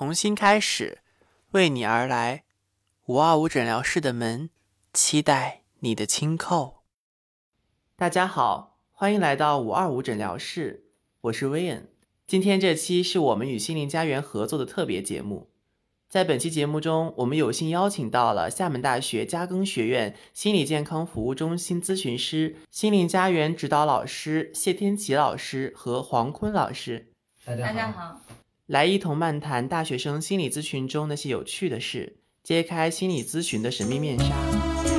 从新开始，为你而来。五二五诊疗室的门，期待你的轻叩。大家好，欢迎来到五二五诊疗室，我是薇恩。今天这期是我们与心灵家园合作的特别节目。在本期节目中，我们有幸邀请到了厦门大学嘉庚学院心理健康服务中心咨询师、心灵家园指导老师谢天琪老师和黄坤老师。大家好，大家好，来一同漫谈大学生心理咨询中那些有趣的事，揭开心理咨询的神秘面纱。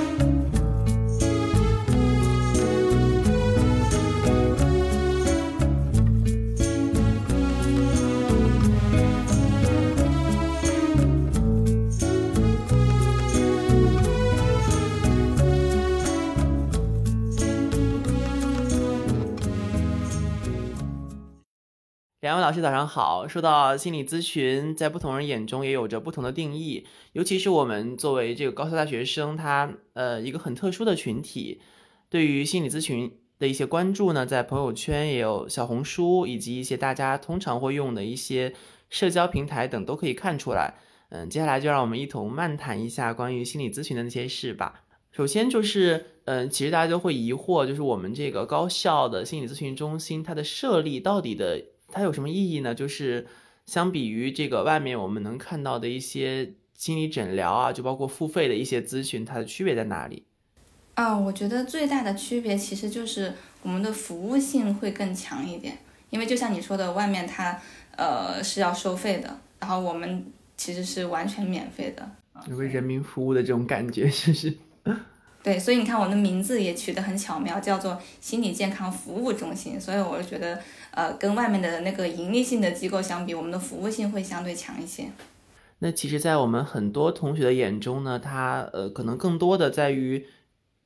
两位老师早上好。说到心理咨询，在不同人眼中也有着不同的定义。尤其是我们作为这个高校大学生，他呃一个很特殊的群体，对于心理咨询的一些关注呢，在朋友圈也有小红书，以及一些大家通常会用的一些社交平台等都可以看出来。嗯，接下来就让我们一同漫谈一下关于心理咨询的那些事吧。首先就是，嗯，其实大家都会疑惑，就是我们这个高校的心理咨询中心，它的设立到底的。它有什么意义呢？就是相比于这个外面我们能看到的一些心理诊疗啊，就包括付费的一些咨询，它的区别在哪里？啊，我觉得最大的区别其实就是我们的服务性会更强一点，因为就像你说的，外面它呃是要收费的，然后我们其实是完全免费的，有为人民服务的这种感觉，是不是？对，所以你看我的名字也取得很巧妙，叫做心理健康服务中心，所以我就觉得。呃，跟外面的那个盈利性的机构相比，我们的服务性会相对强一些。那其实，在我们很多同学的眼中呢，他呃，可能更多的在于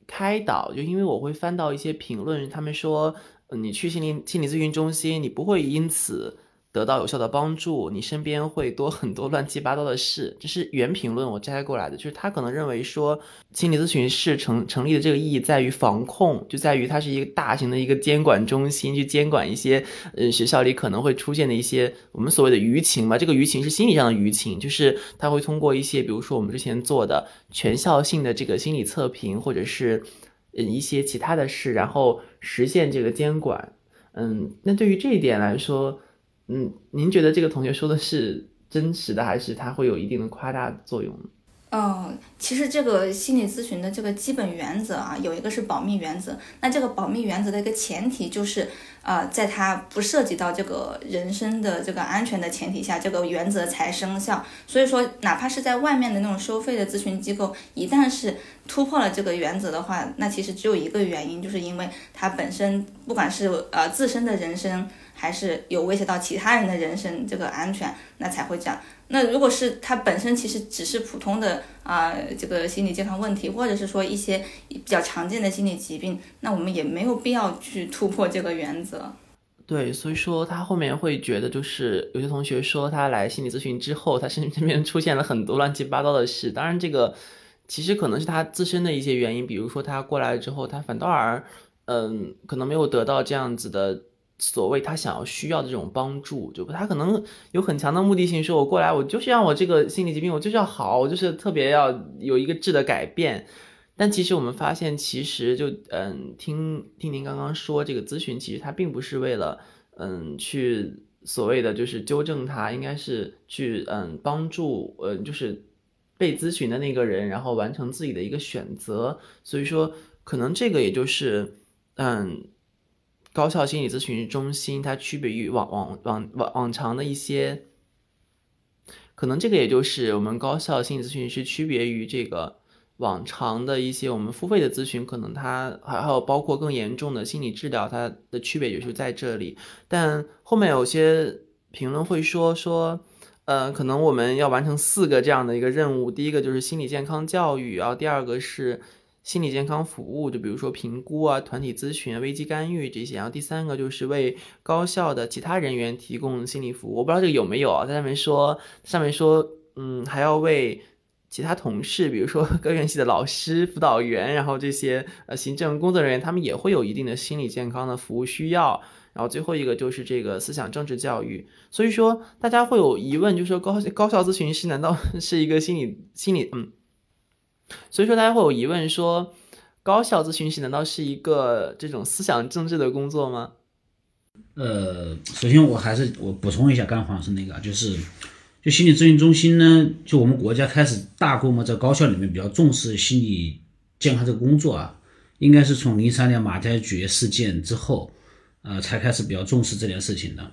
开导。就因为我会翻到一些评论，他们说，你去心理心理咨询中心，你不会因此。得到有效的帮助，你身边会多很多乱七八糟的事。这是原评论我摘过来的，就是他可能认为说，心理咨询室成成立的这个意义在于防控，就在于它是一个大型的一个监管中心，去监管一些嗯学校里可能会出现的一些我们所谓的舆情嘛。这个舆情是心理上的舆情，就是他会通过一些，比如说我们之前做的全校性的这个心理测评，或者是嗯一些其他的事，然后实现这个监管。嗯，那对于这一点来说。嗯，您觉得这个同学说的是真实的，还是他会有一定的夸大作用？哦，其实这个心理咨询的这个基本原则啊，有一个是保密原则。那这个保密原则的一个前提就是，呃，在它不涉及到这个人身的这个安全的前提下，这个原则才生效。所以说，哪怕是在外面的那种收费的咨询机构，一旦是突破了这个原则的话，那其实只有一个原因，就是因为它本身不管是呃自身的人身。还是有威胁到其他人的人身这个安全，那才会这样。那如果是他本身其实只是普通的啊这个心理健康问题，或者是说一些比较常见的心理疾病，那我们也没有必要去突破这个原则。对，所以说他后面会觉得，就是有些同学说他来心理咨询之后，他身边出现了很多乱七八糟的事。当然，这个其实可能是他自身的一些原因，比如说他过来之后，他反倒而嗯可能没有得到这样子的。所谓他想要需要的这种帮助，就他可能有很强的目的性，说我过来，我就是让我这个心理疾病，我就是要好，我就是特别要有一个质的改变。但其实我们发现，其实就嗯，听听您刚刚说这个咨询，其实他并不是为了嗯去所谓的就是纠正他，应该是去嗯帮助呃就是被咨询的那个人，然后完成自己的一个选择。所以说，可能这个也就是嗯。高校心理咨询中心，它区别于往往往往往常的一些，可能这个也就是我们高校心理咨询师区别于这个往常的一些我们付费的咨询，可能它还还有包括更严重的心理治疗，它的区别就是在这里。但后面有些评论会说说，呃，可能我们要完成四个这样的一个任务，第一个就是心理健康教育，然后第二个是。心理健康服务，就比如说评估啊、团体咨询、危机干预这些。然后第三个就是为高校的其他人员提供心理服务。我不知道这个有没有啊？在上面说，上面说，嗯，还要为其他同事，比如说 各院系的老师、辅导员，然后这些呃行政工作人员，他们也会有一定的心理健康的服务需要。然后最后一个就是这个思想政治教育。所以说，大家会有疑问，就是说高高校咨询师难道 是一个心理心理嗯？所以说大家会有疑问，说高校咨询师难道是一个这种思想政治的工作吗？呃，首先我还是我补充一下，刚黄老师那个，就是就心理咨询中心呢，就我们国家开始大规模在高校里面比较重视心理健康这个工作啊，应该是从零三年马加爵事件之后，呃，才开始比较重视这件事情的。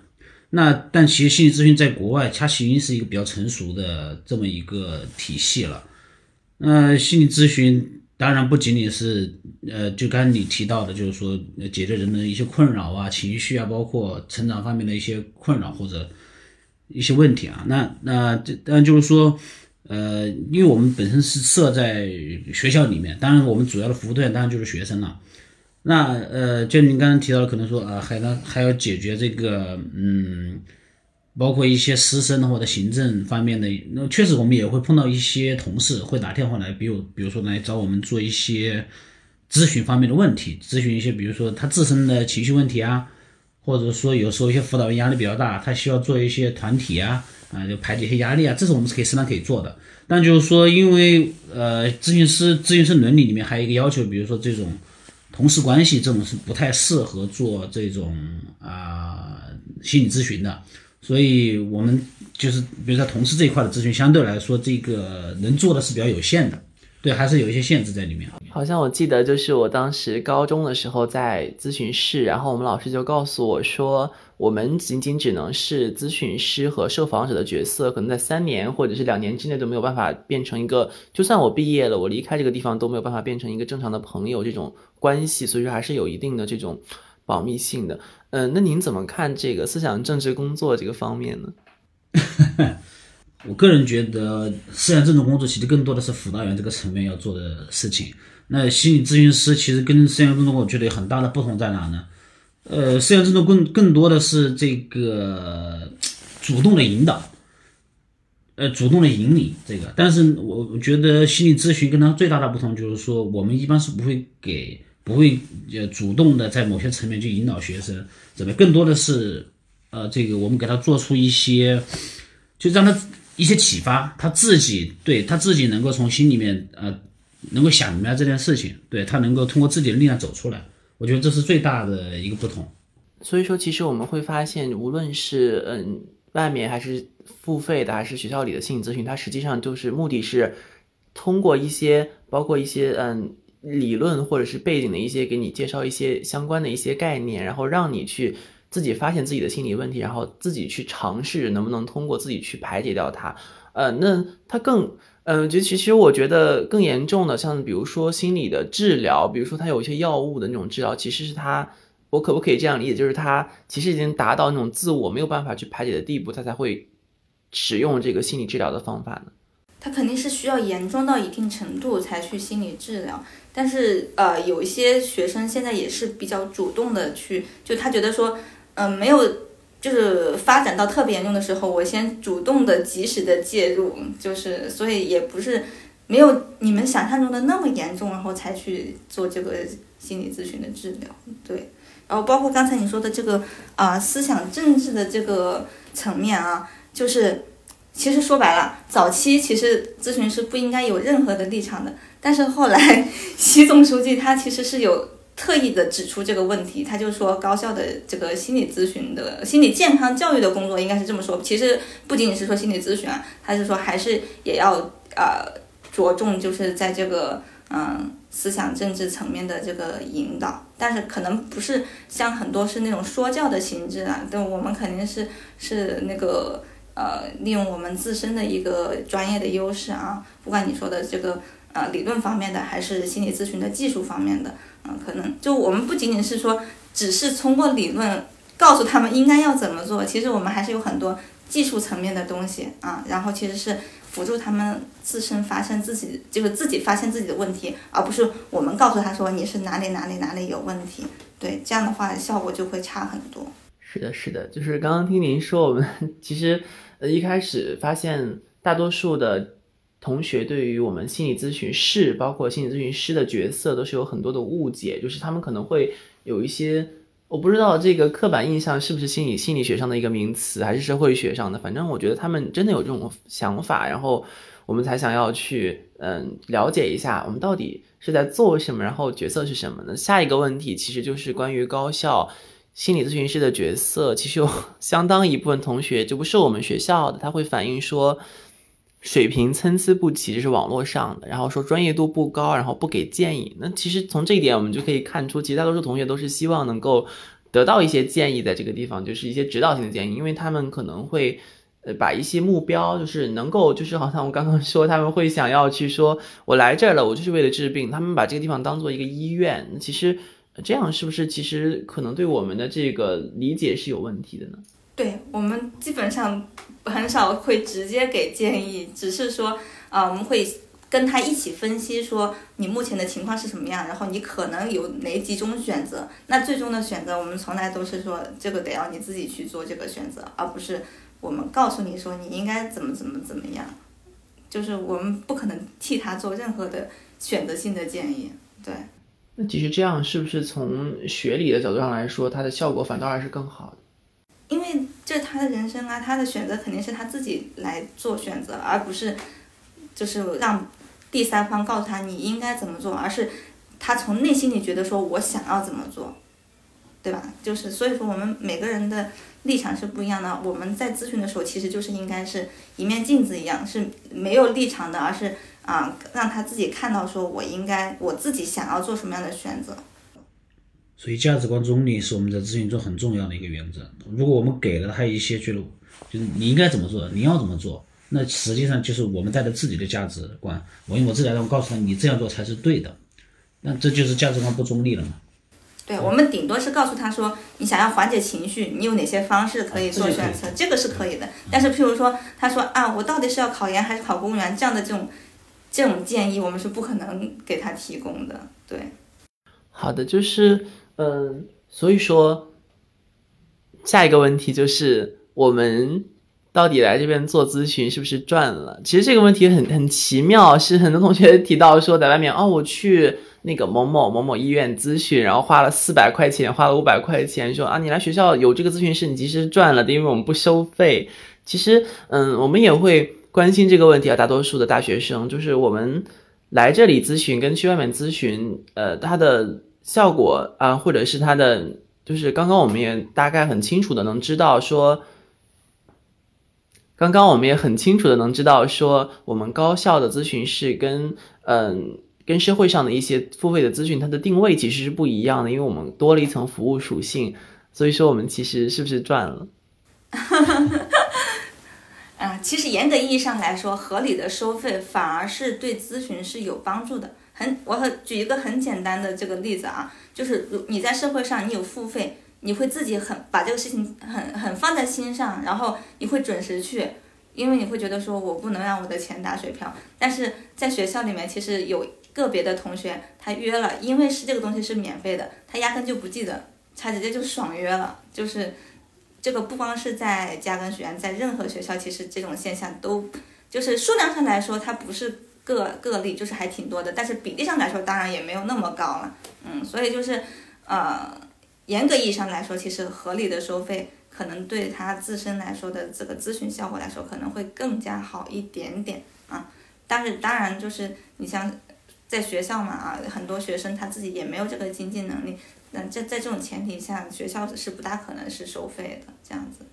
那但其实心理咨询在国外，它已经是一个比较成熟的这么一个体系了。那心理咨询。当然不仅仅是，呃，就刚才你提到的，就是说解决人的一些困扰啊、情绪啊，包括成长方面的一些困扰或者一些问题啊。那那这当然就是说，呃，因为我们本身是设在学校里面，当然我们主要的服务对象当然就是学生了。那呃，就您刚刚提到的，可能说啊，还能还要解决这个，嗯。包括一些师生或者行政方面的，那确实我们也会碰到一些同事会打电话来，比如比如说来找我们做一些咨询方面的问题，咨询一些比如说他自身的情绪问题啊，或者说有时候一些辅导员压力比较大，他需要做一些团体啊，啊就排解一些压力啊，这是我们是可以适当可以做的。但就是说，因为呃咨询师咨询师伦理里面还有一个要求，比如说这种同事关系这种是不太适合做这种啊心理咨询的。所以，我们就是比如说同事这一块的咨询，相对来说，这个能做的是比较有限的，对，还是有一些限制在里面。好像我记得，就是我当时高中的时候在咨询室，然后我们老师就告诉我说，我们仅仅只能是咨询师和受访者的角色，可能在三年或者是两年之内都没有办法变成一个，就算我毕业了，我离开这个地方都没有办法变成一个正常的朋友这种关系，所以说还是有一定的这种。保密性的，嗯，那您怎么看这个思想政治工作这个方面呢？我个人觉得，思想政治工作其实更多的是辅导员这个层面要做的事情。那心理咨询师其实跟思想政治我觉得有很大的不同在哪呢？呃，思想政治更更多的是这个主动的引导，呃，主动的引领这个。但是我觉得心理咨询跟他最大的不同就是说，我们一般是不会给。不会呃主动的在某些层面去引导学生，怎么更多的是呃这个我们给他做出一些，就让他一些启发，他自己对他自己能够从心里面呃能够想明白这件事情，对他能够通过自己的力量走出来，我觉得这是最大的一个不同。所以说，其实我们会发现，无论是嗯外面还是付费的，还是学校里的心理咨询，它实际上就是目的是通过一些包括一些嗯。理论或者是背景的一些，给你介绍一些相关的一些概念，然后让你去自己发现自己的心理问题，然后自己去尝试能不能通过自己去排解掉它。呃，那它更，嗯，就其实我觉得更严重的，像比如说心理的治疗，比如说它有一些药物的那种治疗，其实是它，我可不可以这样理解，就是它其实已经达到那种自我没有办法去排解的地步，它才会使用这个心理治疗的方法呢？他肯定是需要严重到一定程度才去心理治疗。但是，呃，有一些学生现在也是比较主动的去，就他觉得说，嗯，没有，就是发展到特别严重的时候，我先主动的、及时的介入，就是，所以也不是没有你们想象中的那么严重，然后才去做这个心理咨询的治疗，对。然后包括刚才你说的这个啊，思想政治的这个层面啊，就是。其实说白了，早期其实咨询师不应该有任何的立场的。但是后来，习总书记他其实是有特意的指出这个问题，他就说高校的这个心理咨询的心理健康教育的工作应该是这么说。其实不仅仅是说心理咨询啊，他是说还是也要呃着重就是在这个嗯思想政治层面的这个引导，但是可能不是像很多是那种说教的性质啊，但我们肯定是是那个。呃，利用我们自身的一个专业的优势啊，不管你说的这个呃理论方面的，还是心理咨询的技术方面的，嗯，可能就我们不仅仅是说，只是通过理论告诉他们应该要怎么做，其实我们还是有很多技术层面的东西啊，然后其实是辅助他们自身发现自己，就是自己发现自己的问题，而不是我们告诉他说你是哪里哪里哪里有问题，对，这样的话效果就会差很多。是的，是的，就是刚刚听您说，我们 其实呃一开始发现大多数的同学对于我们心理咨询师，包括心理咨询师的角色，都是有很多的误解，就是他们可能会有一些，我不知道这个刻板印象是不是心理心理学上的一个名词，还是社会学上的，反正我觉得他们真的有这种想法，然后我们才想要去嗯了解一下，我们到底是在做什么，然后角色是什么呢？下一个问题其实就是关于高校。心理咨询师的角色，其实有 相当一部分同学就不是我们学校的，他会反映说水平参差不齐，这是网络上的，然后说专业度不高，然后不给建议。那其实从这一点我们就可以看出，其实大多数同学都是希望能够得到一些建议，在这个地方就是一些指导性的建议，因为他们可能会呃把一些目标，就是能够就是好像我刚刚说，他们会想要去说，我来这儿了，我就是为了治病，他们把这个地方当做一个医院，其实。这样是不是其实可能对我们的这个理解是有问题的呢？对我们基本上很少会直接给建议，只是说啊，我们会跟他一起分析，说你目前的情况是什么样，然后你可能有哪几种选择。那最终的选择，我们从来都是说这个得要你自己去做这个选择，而不是我们告诉你说你应该怎么怎么怎么样。就是我们不可能替他做任何的选择性的建议，对。那其实这样是不是从学理的角度上来说，它的效果反倒还是更好的？因为这他的人生啊，他的选择肯定是他自己来做选择，而不是就是让第三方告诉他你应该怎么做，而是他从内心里觉得说我想要怎么做，对吧？就是所以说我们每个人的立场是不一样的。我们在咨询的时候，其实就是应该是一面镜子一样，是没有立场的，而是。啊，让他自己看到，说我应该我自己想要做什么样的选择。所以价值观中立是我们在咨询中很重要的一个原则。如果我们给了他一些觉得就是你应该怎么做，你要怎么做，那实际上就是我们带着自己的价值观。我用我自己来告诉他，你这样做才是对的。那这就是价值观不中立了嘛？对，我们顶多是告诉他说，你想要缓解情绪，你有哪些方式可以做选择，这个是可以的。但是譬如说，他说啊，我到底是要考研还是考公务员这样的这种。这种建议我们是不可能给他提供的。对，好的，就是，嗯，所以说，下一个问题就是我们到底来这边做咨询是不是赚了？其实这个问题很很奇妙，是很多同学提到说在外面哦，我去那个某某某某医院咨询，然后花了四百块钱，花了五百块钱，说啊，你来学校有这个咨询师，你其实赚了的，因为我们不收费。其实，嗯，我们也会。关心这个问题啊，大多数的大学生就是我们来这里咨询跟去外面咨询，呃，它的效果啊，或者是它的，就是刚刚我们也大概很清楚的能知道说，刚刚我们也很清楚的能知道说，我们高校的咨询室跟嗯跟社会上的一些付费的咨询，它的定位其实是不一样的，因为我们多了一层服务属性，所以说我们其实是不是赚了？啊，其实严格意义上来说，合理的收费反而是对咨询是有帮助的。很，我很举一个很简单的这个例子啊，就是如你在社会上你有付费，你会自己很把这个事情很很放在心上，然后你会准时去，因为你会觉得说我不能让我的钱打水漂。但是在学校里面，其实有个别的同学他约了，因为是这个东西是免费的，他压根就不记得，他直接就爽约了，就是。这个不光是在嘉庚学院，在任何学校，其实这种现象都就是数量上来说，它不是个个例，就是还挺多的。但是比例上来说，当然也没有那么高了。嗯，所以就是呃，严格意义上来说，其实合理的收费，可能对他自身来说的这个咨询效果来说，可能会更加好一点点啊。但是当然就是你像在学校嘛啊，很多学生他自己也没有这个经济能力。那在在这种前提下，学校是不大可能是收费的这样子。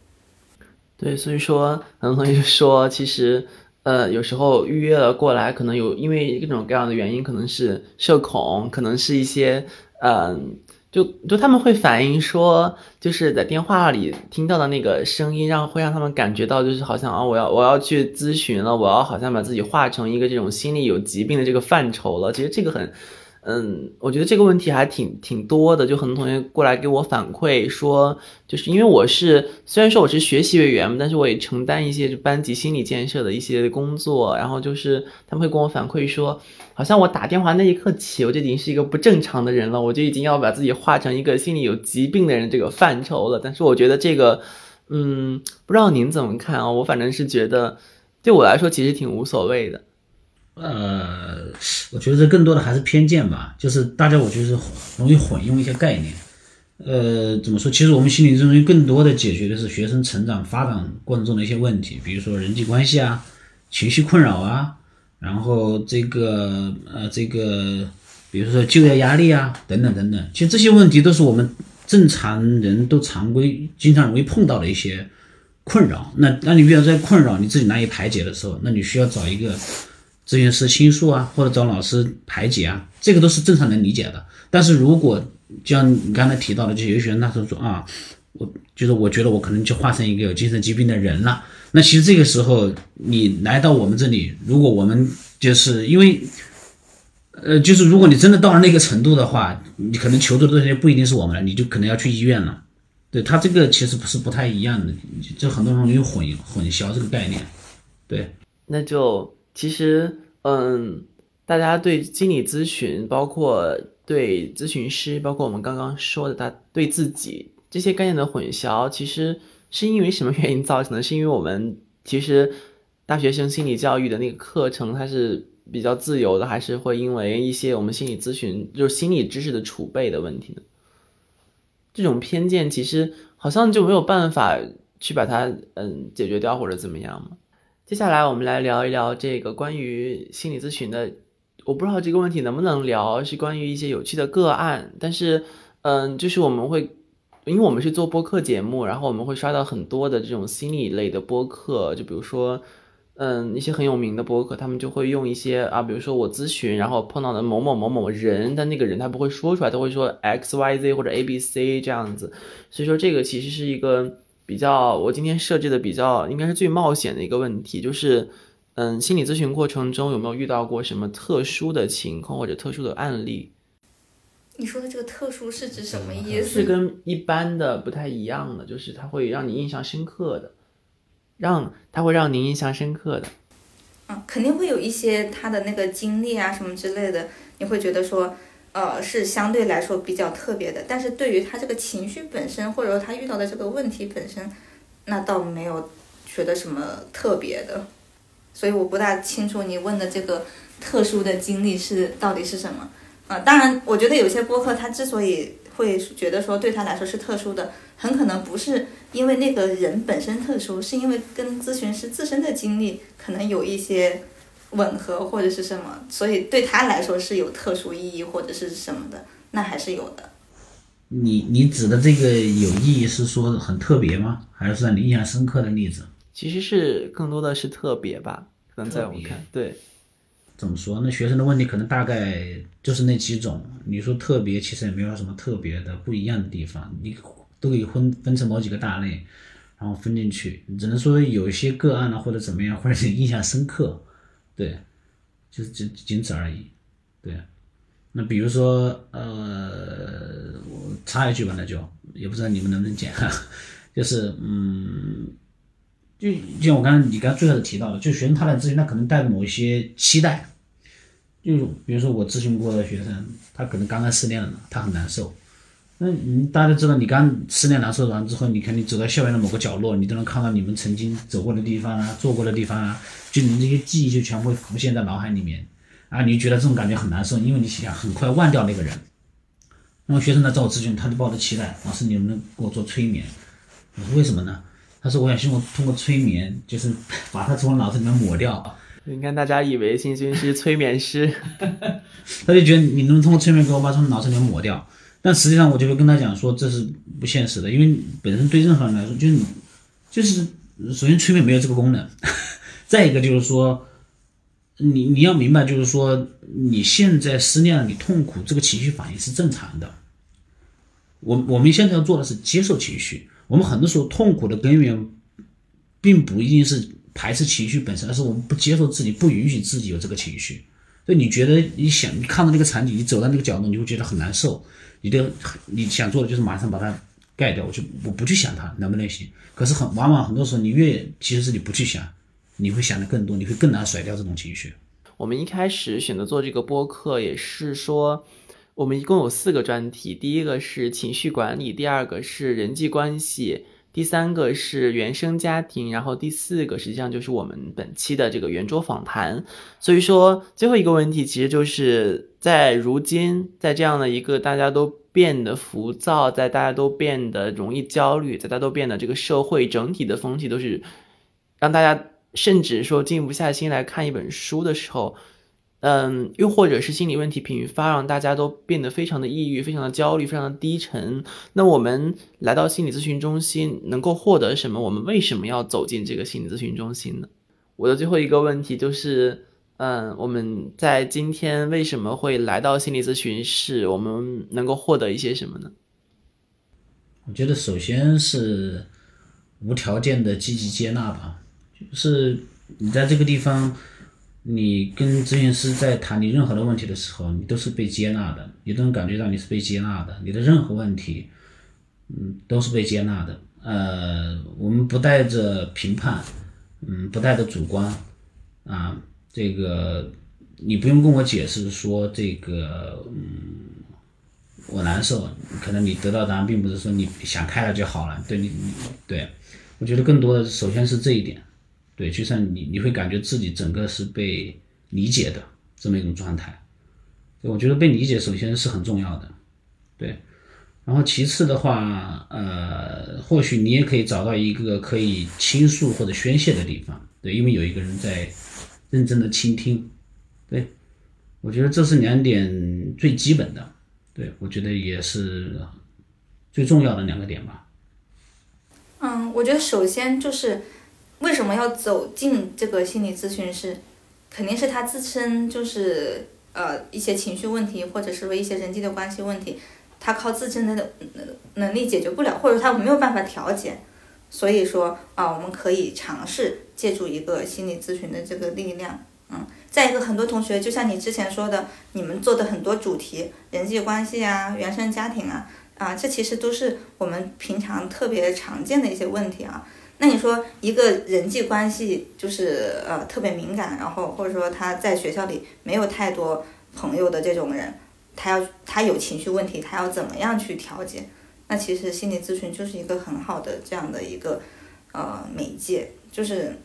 对，所以说很多同学说，其实呃，有时候预约了过来，可能有因为各种各样的原因，可能是社恐，可能是一些嗯，就就他们会反映说，就是在电话里听到的那个声音，让会让他们感觉到，就是好像啊，我要我要去咨询了，我要好像把自己化成一个这种心理有疾病的这个范畴了。其实这个很。嗯，我觉得这个问题还挺挺多的，就很多同学过来给我反馈说，就是因为我是虽然说我是学习委员但是我也承担一些班级心理建设的一些工作，然后就是他们会跟我反馈说，好像我打电话那一刻起，我就已经是一个不正常的人了，我就已经要把自己化成一个心理有疾病的人这个范畴了。但是我觉得这个，嗯，不知道您怎么看啊？我反正是觉得，对我来说其实挺无所谓的。呃，我觉得这更多的还是偏见吧，就是大家我觉得容易混用一些概念。呃，怎么说？其实我们心理咨询更多的解决的是学生成长发展过程中的一些问题，比如说人际关系啊、情绪困扰啊，然后这个呃这个，比如说就业压力啊等等等等。其实这些问题都是我们正常人都常规经常容易碰到的一些困扰。那当你遇到这些困扰，你自己难以排解的时候，那你需要找一个咨询师倾诉啊，或者找老师排解啊，这个都是正常能理解的。但是如果就像你刚才提到的，就有些学生他说说啊，我就是我觉得我可能就化成一个有精神疾病的人了。那其实这个时候你来到我们这里，如果我们就是因为，呃，就是如果你真的到了那个程度的话，你可能求助的这些不一定是我们了，你就可能要去医院了。对他这个其实不是不太一样的，就很多人容易混混淆这个概念。对，那就其实嗯，大家对心理咨询包括。对咨询师，包括我们刚刚说的，他对自己这些概念的混淆，其实是因为什么原因造成的？是因为我们其实大学生心理教育的那个课程它是比较自由的，还是会因为一些我们心理咨询就是心理知识的储备的问题呢？这种偏见其实好像就没有办法去把它嗯解决掉或者怎么样？接下来我们来聊一聊这个关于心理咨询的。我不知道这个问题能不能聊，是关于一些有趣的个案。但是，嗯，就是我们会，因为我们是做播客节目，然后我们会刷到很多的这种心理类的播客。就比如说，嗯，一些很有名的播客，他们就会用一些啊，比如说我咨询，然后碰到的某某某某人，但那个人他不会说出来，他会说 X Y Z 或者 A B C 这样子。所以说，这个其实是一个比较，我今天设置的比较应该是最冒险的一个问题，就是。嗯，心理咨询过程中有没有遇到过什么特殊的情况或者特殊的案例？你说的这个特殊是指什么意思？是跟一般的不太一样的，就是它会让你印象深刻的，让它会让您印象深刻的。嗯，肯定会有一些他的那个经历啊什么之类的，你会觉得说，呃，是相对来说比较特别的。但是对于他这个情绪本身，或者说他遇到的这个问题本身，那倒没有觉得什么特别的。所以我不大清楚你问的这个特殊的经历是到底是什么啊？当然，我觉得有些播客他之所以会觉得说对他来说是特殊的，很可能不是因为那个人本身特殊，是因为跟咨询师自身的经历可能有一些吻合或者是什么，所以对他来说是有特殊意义或者是什么的，那还是有的。你你指的这个有意义是说很特别吗？还是说你印象深刻的例子？其实是更多的是特别吧，可能在我看，对，怎么说？那学生的问题可能大概就是那几种。你说特别，其实也没有什么特别的不一样的地方，你都可以分分成某几个大类，然后分进去。只能说有一些个案呢，或者怎么样，或者是印象深刻，对，就是仅仅此而已。对，那比如说，呃，我插一句吧，那就也不知道你们能不能讲，就是嗯。就就像我刚刚你刚最开始提到的，就学生他来咨询，他可能带着某一些期待，就比如说我咨询过的学生，他可能刚刚失恋了，他很难受。那你大家都知道，你刚失恋难受完之后，你肯定走到校园的某个角落，你都能看到你们曾经走过的地方啊，坐过的地方啊，就你这些记忆就全部会浮现在脑海里面啊，你觉得这种感觉很难受，因为你想很快忘掉那个人。那么学生来找我咨询，他就抱着期待，老师你能不能给我做催眠？我说为什么呢？他说：“我想希望通过催眠，就是把他从我脑子里面抹掉。你看，大家以为星星是催眠师，他就觉得你能通过催眠给我把从脑子里面抹掉。但实际上，我就会跟他讲说，这是不现实的，因为本身对任何人来说，就是就是首先催眠没有这个功能。再一个就是说，你你要明白，就是说你现在失恋了，你痛苦，这个情绪反应是正常的。我我们现在要做的是接受情绪。”我们很多时候痛苦的根源，并不一定是排斥情绪本身，而是我们不接受自己，不允许自己有这个情绪。所以你觉得你想你看到那个场景，你走到那个角度，你会觉得很难受。你的你想做的就是马上把它盖掉，我就我不去想它能不能行。可是很往往很多时候，你越其实是你不去想，你会想的更多，你会更难甩掉这种情绪。我们一开始选择做这个播客，也是说。我们一共有四个专题，第一个是情绪管理，第二个是人际关系，第三个是原生家庭，然后第四个实际上就是我们本期的这个圆桌访谈。所以说，最后一个问题其实就是在如今，在这样的一个大家都变得浮躁，在大家都变得容易焦虑，在大家都变得这个社会整体的风气都是让大家甚至说静不下心来看一本书的时候。嗯，又或者是心理问题频发，让大家都变得非常的抑郁、非常的焦虑、非常的低沉。那我们来到心理咨询中心，能够获得什么？我们为什么要走进这个心理咨询中心呢？我的最后一个问题就是，嗯，我们在今天为什么会来到心理咨询室？我们能够获得一些什么呢？我觉得首先是无条件的积极接纳吧，就是你在这个地方。你跟咨询师在谈你任何的问题的时候，你都是被接纳的，你都能感觉到你是被接纳的，你的任何问题，嗯，都是被接纳的。呃，我们不带着评判，嗯，不带着主观，啊，这个你不用跟我解释说这个，嗯，我难受，可能你得到答案并不是说你想开了就好了，对你，对我觉得更多的首先是这一点。对，就像你，你会感觉自己整个是被理解的这么一种状态。我觉得被理解首先是很重要的，对。然后其次的话，呃，或许你也可以找到一个可以倾诉或者宣泄的地方，对，因为有一个人在认真的倾听。对，我觉得这是两点最基本的，对我觉得也是最重要的两个点吧。嗯，我觉得首先就是。为什么要走进这个心理咨询室？肯定是他自身就是呃一些情绪问题，或者是说一些人际的关系问题，他靠自身的能力解决不了，或者他没有办法调节。所以说啊，我们可以尝试借助一个心理咨询的这个力量。嗯，再一个，很多同学就像你之前说的，你们做的很多主题，人际关系啊，原生家庭啊，啊，这其实都是我们平常特别常见的一些问题啊。那你说一个人际关系就是呃特别敏感，然后或者说他在学校里没有太多朋友的这种人，他要他有情绪问题，他要怎么样去调节？那其实心理咨询就是一个很好的这样的一个呃媒介，就是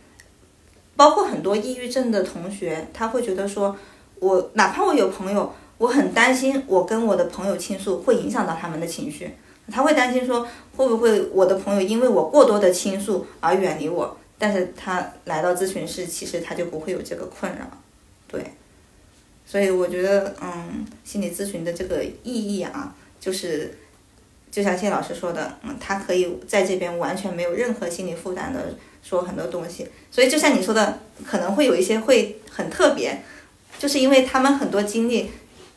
包括很多抑郁症的同学，他会觉得说，我哪怕我有朋友，我很担心我跟我的朋友倾诉会影响到他们的情绪。他会担心说会不会我的朋友因为我过多的倾诉而远离我，但是他来到咨询室，其实他就不会有这个困扰，对，所以我觉得，嗯，心理咨询的这个意义啊，就是就像谢老师说的，嗯，他可以在这边完全没有任何心理负担的说很多东西，所以就像你说的，可能会有一些会很特别，就是因为他们很多经历。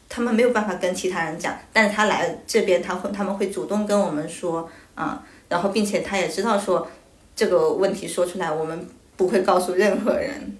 他们没有办法跟其他人讲，但是他来这边，他会他们会主动跟我们说啊，然后并且他也知道说这个问题说出来，我们不会告诉任何人，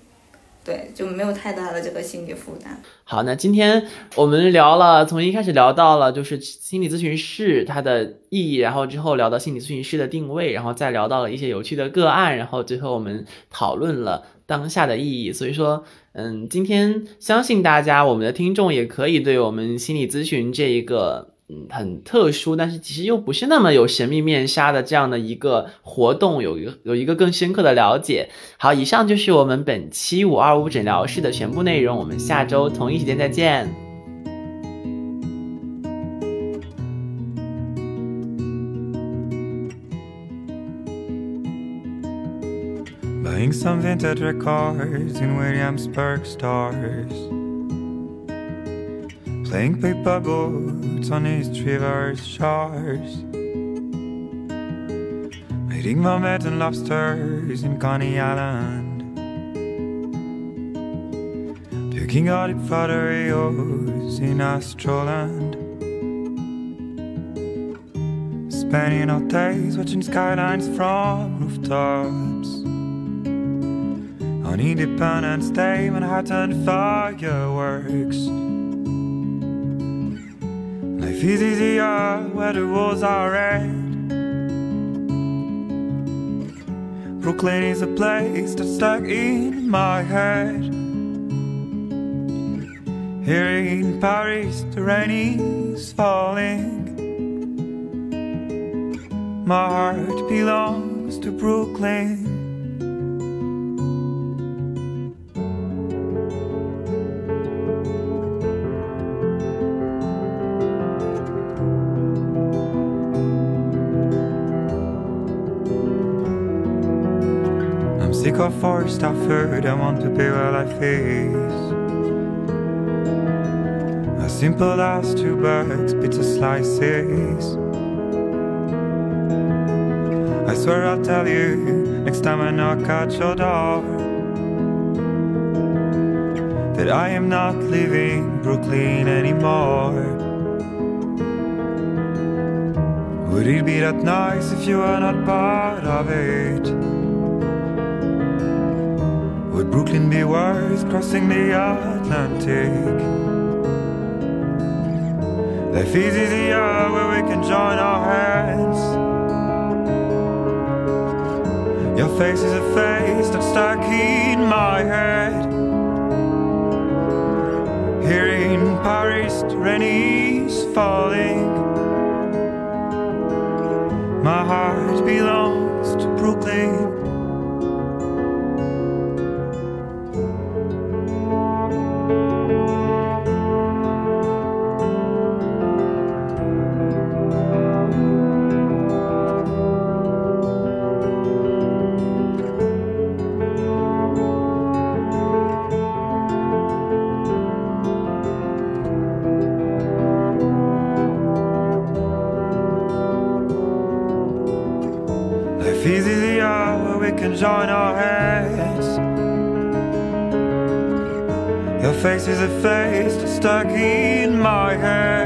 对，就没有太大的这个心理负担。好，那今天我们聊了，从一开始聊到了就是心理咨询师它的意义，然后之后聊到心理咨询师的定位，然后再聊到了一些有趣的个案，然后最后我们讨论了当下的意义。所以说。嗯，今天相信大家，我们的听众也可以对我们心理咨询这一个嗯很特殊，但是其实又不是那么有神秘面纱的这样的一个活动，有一个有一个更深刻的了解。好，以上就是我们本期五二五诊疗室的全部内容，我们下周同一时间再见。Playing some vintage records in Williamsburg stars. Playing paper boats on East River's shores. Eating mermaids and lobsters in Coney Island. Picking out potterios in Astroland. Spending our days watching skylines from rooftops. On Independence Day, Manhattan fireworks. Life is easier where the walls are red. Brooklyn is a place that's stuck in my head. Here in Paris, the rain is falling. My heart belongs belongs to Brooklyn. Sick of forced effort, I want to be while I face. As simple as two bags, pizza slices. I swear I'll tell you next time I knock at your door that I am not leaving Brooklyn anymore. Would it be that nice if you were not part of it? Would Brooklyn be worth crossing the Atlantic? Life is easier where we can join our hands. Your face is a face that's stuck in my head. Here in Paris, rain is falling. My heart belongs to Brooklyn. Is a face stuck in my head.